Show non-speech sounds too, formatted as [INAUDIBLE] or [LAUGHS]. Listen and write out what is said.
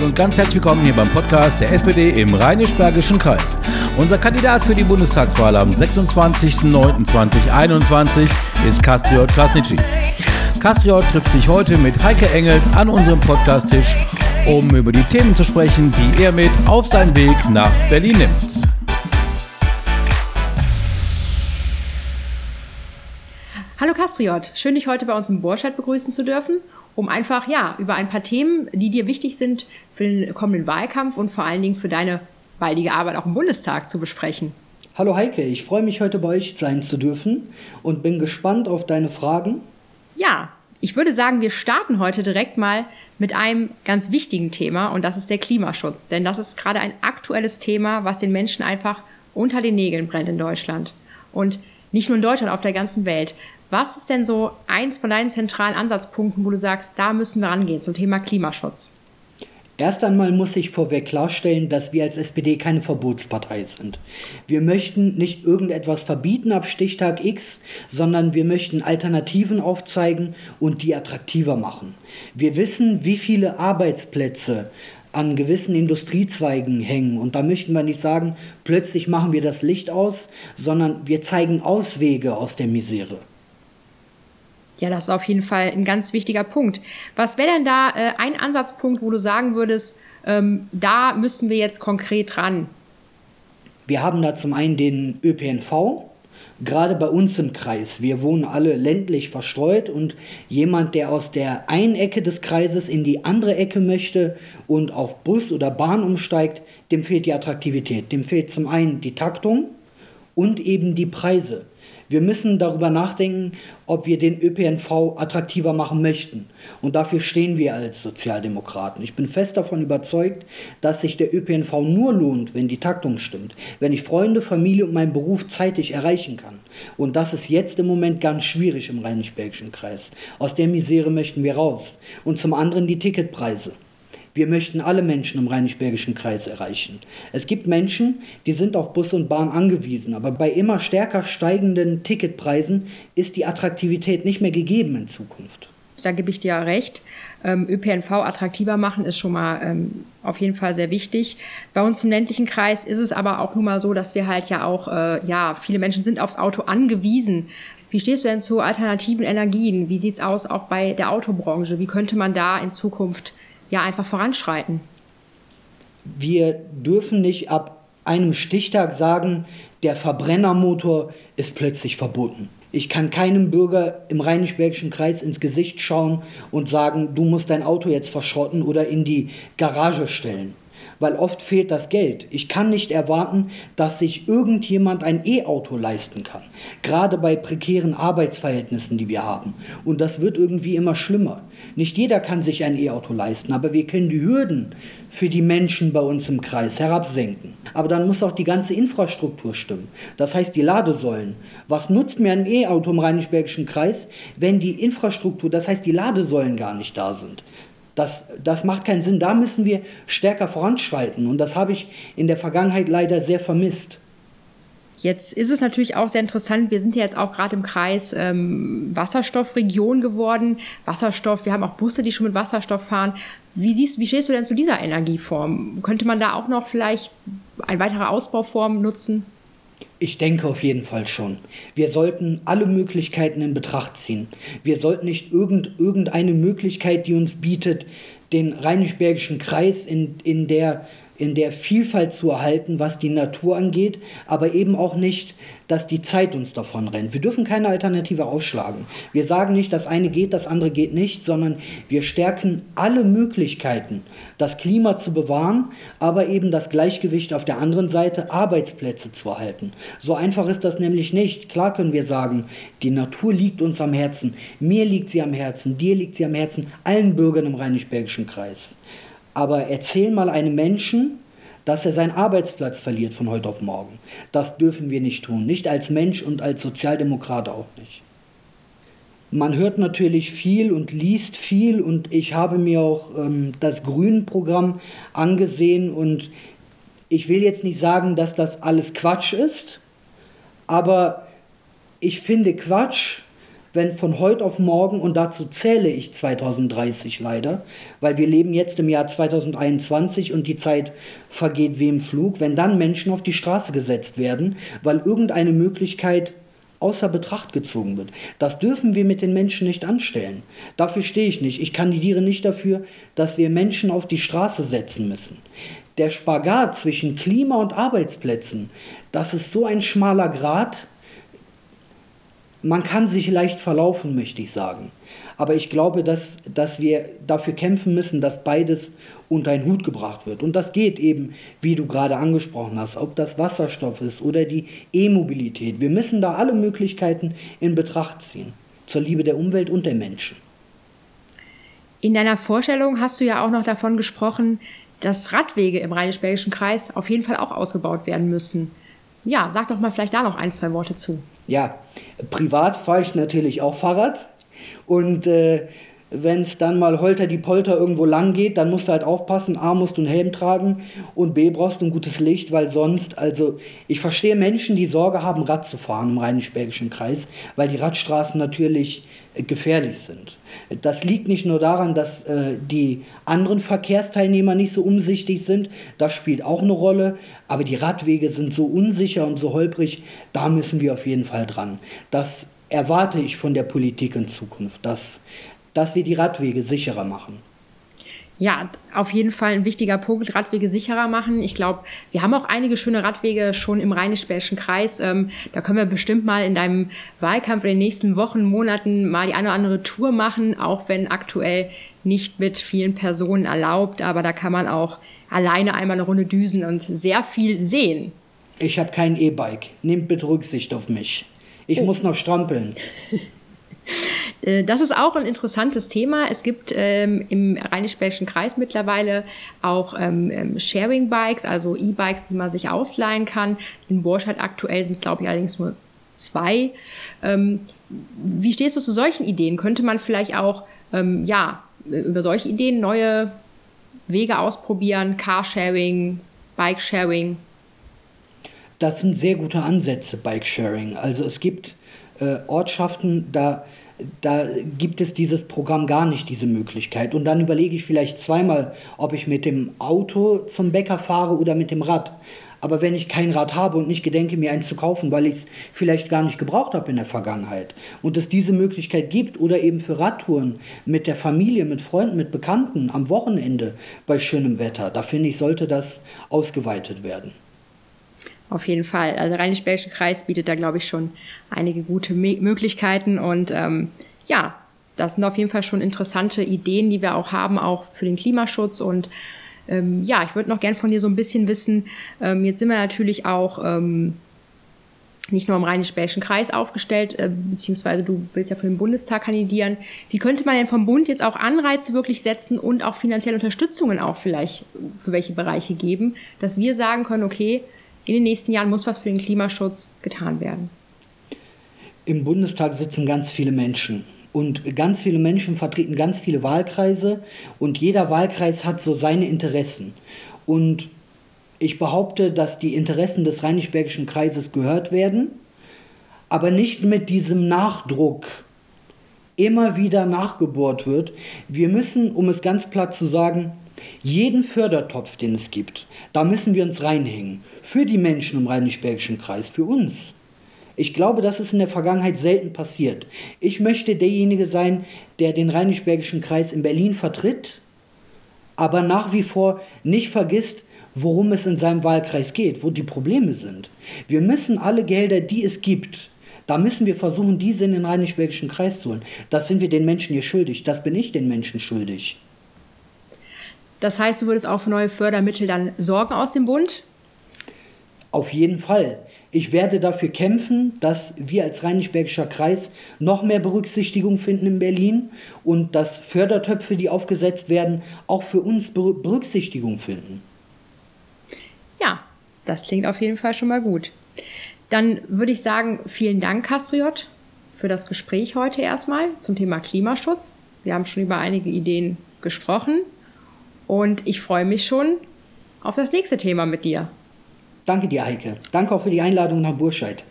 Hallo und ganz herzlich willkommen hier beim Podcast der SPD im Rheinisch-Bergischen Kreis. Unser Kandidat für die Bundestagswahl am 26.09.2021 ist Kastriot Krasnitschi. Kastriot trifft sich heute mit Heike Engels an unserem Podcasttisch, um über die Themen zu sprechen, die er mit auf seinen Weg nach Berlin nimmt. Hallo Kastriot, schön dich heute bei uns im Borscheid begrüßen zu dürfen um einfach ja über ein paar Themen, die dir wichtig sind für den kommenden Wahlkampf und vor allen Dingen für deine baldige Arbeit auch im Bundestag zu besprechen. Hallo Heike, ich freue mich heute bei euch sein zu dürfen und bin gespannt auf deine Fragen. Ja, ich würde sagen, wir starten heute direkt mal mit einem ganz wichtigen Thema und das ist der Klimaschutz. Denn das ist gerade ein aktuelles Thema, was den Menschen einfach unter den Nägeln brennt in Deutschland. Und nicht nur in Deutschland, auf der ganzen Welt. Was ist denn so eins von deinen zentralen Ansatzpunkten, wo du sagst, da müssen wir rangehen zum Thema Klimaschutz? Erst einmal muss ich vorweg klarstellen, dass wir als SPD keine Verbotspartei sind. Wir möchten nicht irgendetwas verbieten ab Stichtag X, sondern wir möchten Alternativen aufzeigen und die attraktiver machen. Wir wissen, wie viele Arbeitsplätze an gewissen Industriezweigen hängen. Und da möchten wir nicht sagen, plötzlich machen wir das Licht aus, sondern wir zeigen Auswege aus der Misere. Ja, das ist auf jeden Fall ein ganz wichtiger Punkt. Was wäre denn da äh, ein Ansatzpunkt, wo du sagen würdest, ähm, da müssen wir jetzt konkret ran? Wir haben da zum einen den ÖPNV, gerade bei uns im Kreis. Wir wohnen alle ländlich verstreut und jemand, der aus der einen Ecke des Kreises in die andere Ecke möchte und auf Bus oder Bahn umsteigt, dem fehlt die Attraktivität. Dem fehlt zum einen die Taktung und eben die Preise. Wir müssen darüber nachdenken, ob wir den ÖPNV attraktiver machen möchten. Und dafür stehen wir als Sozialdemokraten. Ich bin fest davon überzeugt, dass sich der ÖPNV nur lohnt, wenn die Taktung stimmt, wenn ich Freunde, Familie und meinen Beruf zeitig erreichen kann. Und das ist jetzt im Moment ganz schwierig im Rheinisch-Bergischen Kreis. Aus der Misere möchten wir raus. Und zum anderen die Ticketpreise. Wir möchten alle Menschen im Rheinisch-Bergischen Kreis erreichen. Es gibt Menschen, die sind auf Bus und Bahn angewiesen, aber bei immer stärker steigenden Ticketpreisen ist die Attraktivität nicht mehr gegeben in Zukunft. Da gebe ich dir recht. Ähm, ÖPNV attraktiver machen ist schon mal ähm, auf jeden Fall sehr wichtig. Bei uns im ländlichen Kreis ist es aber auch nun mal so, dass wir halt ja auch, äh, ja, viele Menschen sind aufs Auto angewiesen. Wie stehst du denn zu alternativen Energien? Wie sieht es aus auch bei der Autobranche? Wie könnte man da in Zukunft ja einfach voranschreiten. Wir dürfen nicht ab einem Stichtag sagen, der Verbrennermotor ist plötzlich verboten. Ich kann keinem Bürger im Rheinisch-Bergischen Kreis ins Gesicht schauen und sagen, du musst dein Auto jetzt verschrotten oder in die Garage stellen weil oft fehlt das Geld. Ich kann nicht erwarten, dass sich irgendjemand ein E-Auto leisten kann. Gerade bei prekären Arbeitsverhältnissen, die wir haben. Und das wird irgendwie immer schlimmer. Nicht jeder kann sich ein E-Auto leisten, aber wir können die Hürden für die Menschen bei uns im Kreis herabsenken. Aber dann muss auch die ganze Infrastruktur stimmen. Das heißt, die Ladesäulen. Was nutzt mir ein E-Auto im Rheinisch-Bergischen Kreis, wenn die Infrastruktur, das heißt die Ladesäulen gar nicht da sind? Das, das macht keinen Sinn. Da müssen wir stärker voranschreiten. Und das habe ich in der Vergangenheit leider sehr vermisst. Jetzt ist es natürlich auch sehr interessant. Wir sind ja jetzt auch gerade im Kreis ähm, Wasserstoffregion geworden. Wasserstoff, wir haben auch Busse, die schon mit Wasserstoff fahren. Wie, siehst, wie stehst du denn zu dieser Energieform? Könnte man da auch noch vielleicht eine weitere Ausbauform nutzen? Ich denke auf jeden Fall schon. Wir sollten alle Möglichkeiten in Betracht ziehen. Wir sollten nicht irgend, irgendeine Möglichkeit, die uns bietet, den Rheinisch-Bergischen Kreis in, in der in der Vielfalt zu erhalten, was die Natur angeht, aber eben auch nicht, dass die Zeit uns davon rennt. Wir dürfen keine Alternative ausschlagen. Wir sagen nicht, das eine geht, das andere geht nicht, sondern wir stärken alle Möglichkeiten, das Klima zu bewahren, aber eben das Gleichgewicht auf der anderen Seite, Arbeitsplätze zu erhalten. So einfach ist das nämlich nicht. Klar können wir sagen, die Natur liegt uns am Herzen, mir liegt sie am Herzen, dir liegt sie am Herzen, allen Bürgern im Rheinisch-Bergischen Kreis. Aber erzähl mal einem Menschen, dass er seinen Arbeitsplatz verliert von heute auf morgen. Das dürfen wir nicht tun. Nicht als Mensch und als Sozialdemokrat auch nicht. Man hört natürlich viel und liest viel und ich habe mir auch ähm, das Grünen-Programm angesehen und ich will jetzt nicht sagen, dass das alles Quatsch ist, aber ich finde Quatsch, wenn von heute auf morgen, und dazu zähle ich 2030 leider, weil wir leben jetzt im Jahr 2021 und die Zeit vergeht wie im Flug, wenn dann Menschen auf die Straße gesetzt werden, weil irgendeine Möglichkeit außer Betracht gezogen wird. Das dürfen wir mit den Menschen nicht anstellen. Dafür stehe ich nicht. Ich kandidiere nicht dafür, dass wir Menschen auf die Straße setzen müssen. Der Spagat zwischen Klima und Arbeitsplätzen, das ist so ein schmaler Grat, man kann sich leicht verlaufen, möchte ich sagen. Aber ich glaube, dass, dass wir dafür kämpfen müssen, dass beides unter einen Hut gebracht wird. Und das geht eben, wie du gerade angesprochen hast, ob das Wasserstoff ist oder die E-Mobilität. Wir müssen da alle Möglichkeiten in Betracht ziehen, zur Liebe der Umwelt und der Menschen. In deiner Vorstellung hast du ja auch noch davon gesprochen, dass Radwege im Rheinisch-Bergischen Kreis auf jeden Fall auch ausgebaut werden müssen. Ja, sag doch mal vielleicht da noch ein, zwei Worte zu. Ja, privat fahre ich natürlich auch Fahrrad. Und äh, wenn es dann mal holter die Polter irgendwo lang geht, dann musst du halt aufpassen, A, musst du einen Helm tragen und B, brauchst du ein gutes Licht, weil sonst, also ich verstehe Menschen, die Sorge haben, Rad zu fahren im Rheinisch-Bergischen Kreis, weil die Radstraßen natürlich äh, gefährlich sind. Das liegt nicht nur daran, dass äh, die anderen Verkehrsteilnehmer nicht so umsichtig sind, das spielt auch eine Rolle, aber die Radwege sind so unsicher und so holprig, da müssen wir auf jeden Fall dran. Das erwarte ich von der Politik in Zukunft, dass dass wir die Radwege sicherer machen. Ja, auf jeden Fall ein wichtiger Punkt, Radwege sicherer machen. Ich glaube, wir haben auch einige schöne Radwege schon im Rheinisch-Bergischen Kreis. Ähm, da können wir bestimmt mal in deinem Wahlkampf in den nächsten Wochen, Monaten mal die eine oder andere Tour machen, auch wenn aktuell nicht mit vielen Personen erlaubt. Aber da kann man auch alleine einmal eine Runde düsen und sehr viel sehen. Ich habe kein E-Bike. Nehmt bitte Rücksicht auf mich. Ich oh. muss noch strampeln. [LAUGHS] Äh, das ist auch ein interessantes Thema. Es gibt ähm, im Rheinisch-Bergischen Kreis mittlerweile auch ähm, ähm, Sharing-Bikes, also E-Bikes, die man sich ausleihen kann. In Borscheid aktuell sind es, glaube ich, allerdings nur zwei. Ähm, wie stehst du zu solchen Ideen? Könnte man vielleicht auch ähm, ja, über solche Ideen neue Wege ausprobieren? Carsharing, Bikesharing? Das sind sehr gute Ansätze, Bikesharing. Also es gibt äh, Ortschaften, da da gibt es dieses Programm gar nicht, diese Möglichkeit. Und dann überlege ich vielleicht zweimal, ob ich mit dem Auto zum Bäcker fahre oder mit dem Rad. Aber wenn ich kein Rad habe und nicht gedenke, mir eins zu kaufen, weil ich es vielleicht gar nicht gebraucht habe in der Vergangenheit und es diese Möglichkeit gibt oder eben für Radtouren mit der Familie, mit Freunden, mit Bekannten am Wochenende bei schönem Wetter, da finde ich, sollte das ausgeweitet werden. Auf jeden Fall. Also der Rheinisch-Bergische Kreis bietet da, glaube ich, schon einige gute Me Möglichkeiten. Und ähm, ja, das sind auf jeden Fall schon interessante Ideen, die wir auch haben, auch für den Klimaschutz. Und ähm, ja, ich würde noch gern von dir so ein bisschen wissen, ähm, jetzt sind wir natürlich auch ähm, nicht nur im Rheinisch-Bergischen Kreis aufgestellt, äh, beziehungsweise du willst ja für den Bundestag kandidieren. Wie könnte man denn vom Bund jetzt auch Anreize wirklich setzen und auch finanzielle Unterstützungen auch vielleicht für welche Bereiche geben, dass wir sagen können, okay, in den nächsten Jahren muss was für den Klimaschutz getan werden. Im Bundestag sitzen ganz viele Menschen. Und ganz viele Menschen vertreten ganz viele Wahlkreise und jeder Wahlkreis hat so seine Interessen. Und ich behaupte, dass die Interessen des Rheinisch-Bergischen Kreises gehört werden, aber nicht mit diesem Nachdruck immer wieder nachgebohrt wird. Wir müssen, um es ganz platt zu sagen, jeden Fördertopf, den es gibt, da müssen wir uns reinhängen. Für die Menschen im Rheinisch-Bergischen Kreis, für uns. Ich glaube, das ist in der Vergangenheit selten passiert. Ich möchte derjenige sein, der den Rheinisch-Bergischen Kreis in Berlin vertritt, aber nach wie vor nicht vergisst, worum es in seinem Wahlkreis geht, wo die Probleme sind. Wir müssen alle Gelder, die es gibt, da müssen wir versuchen, diese in den Rheinisch-Bergischen Kreis zu holen. Das sind wir den Menschen hier schuldig. Das bin ich den Menschen schuldig. Das heißt, du würdest auch für neue Fördermittel dann sorgen aus dem Bund? Auf jeden Fall. Ich werde dafür kämpfen, dass wir als Rheinisch-Bergischer Kreis noch mehr Berücksichtigung finden in Berlin und dass Fördertöpfe, die aufgesetzt werden, auch für uns Berücksichtigung finden. Ja, das klingt auf jeden Fall schon mal gut. Dann würde ich sagen, vielen Dank, Castriot, für das Gespräch heute erstmal zum Thema Klimaschutz. Wir haben schon über einige Ideen gesprochen. Und ich freue mich schon auf das nächste Thema mit dir. Danke dir, Heike. Danke auch für die Einladung nach Burscheid.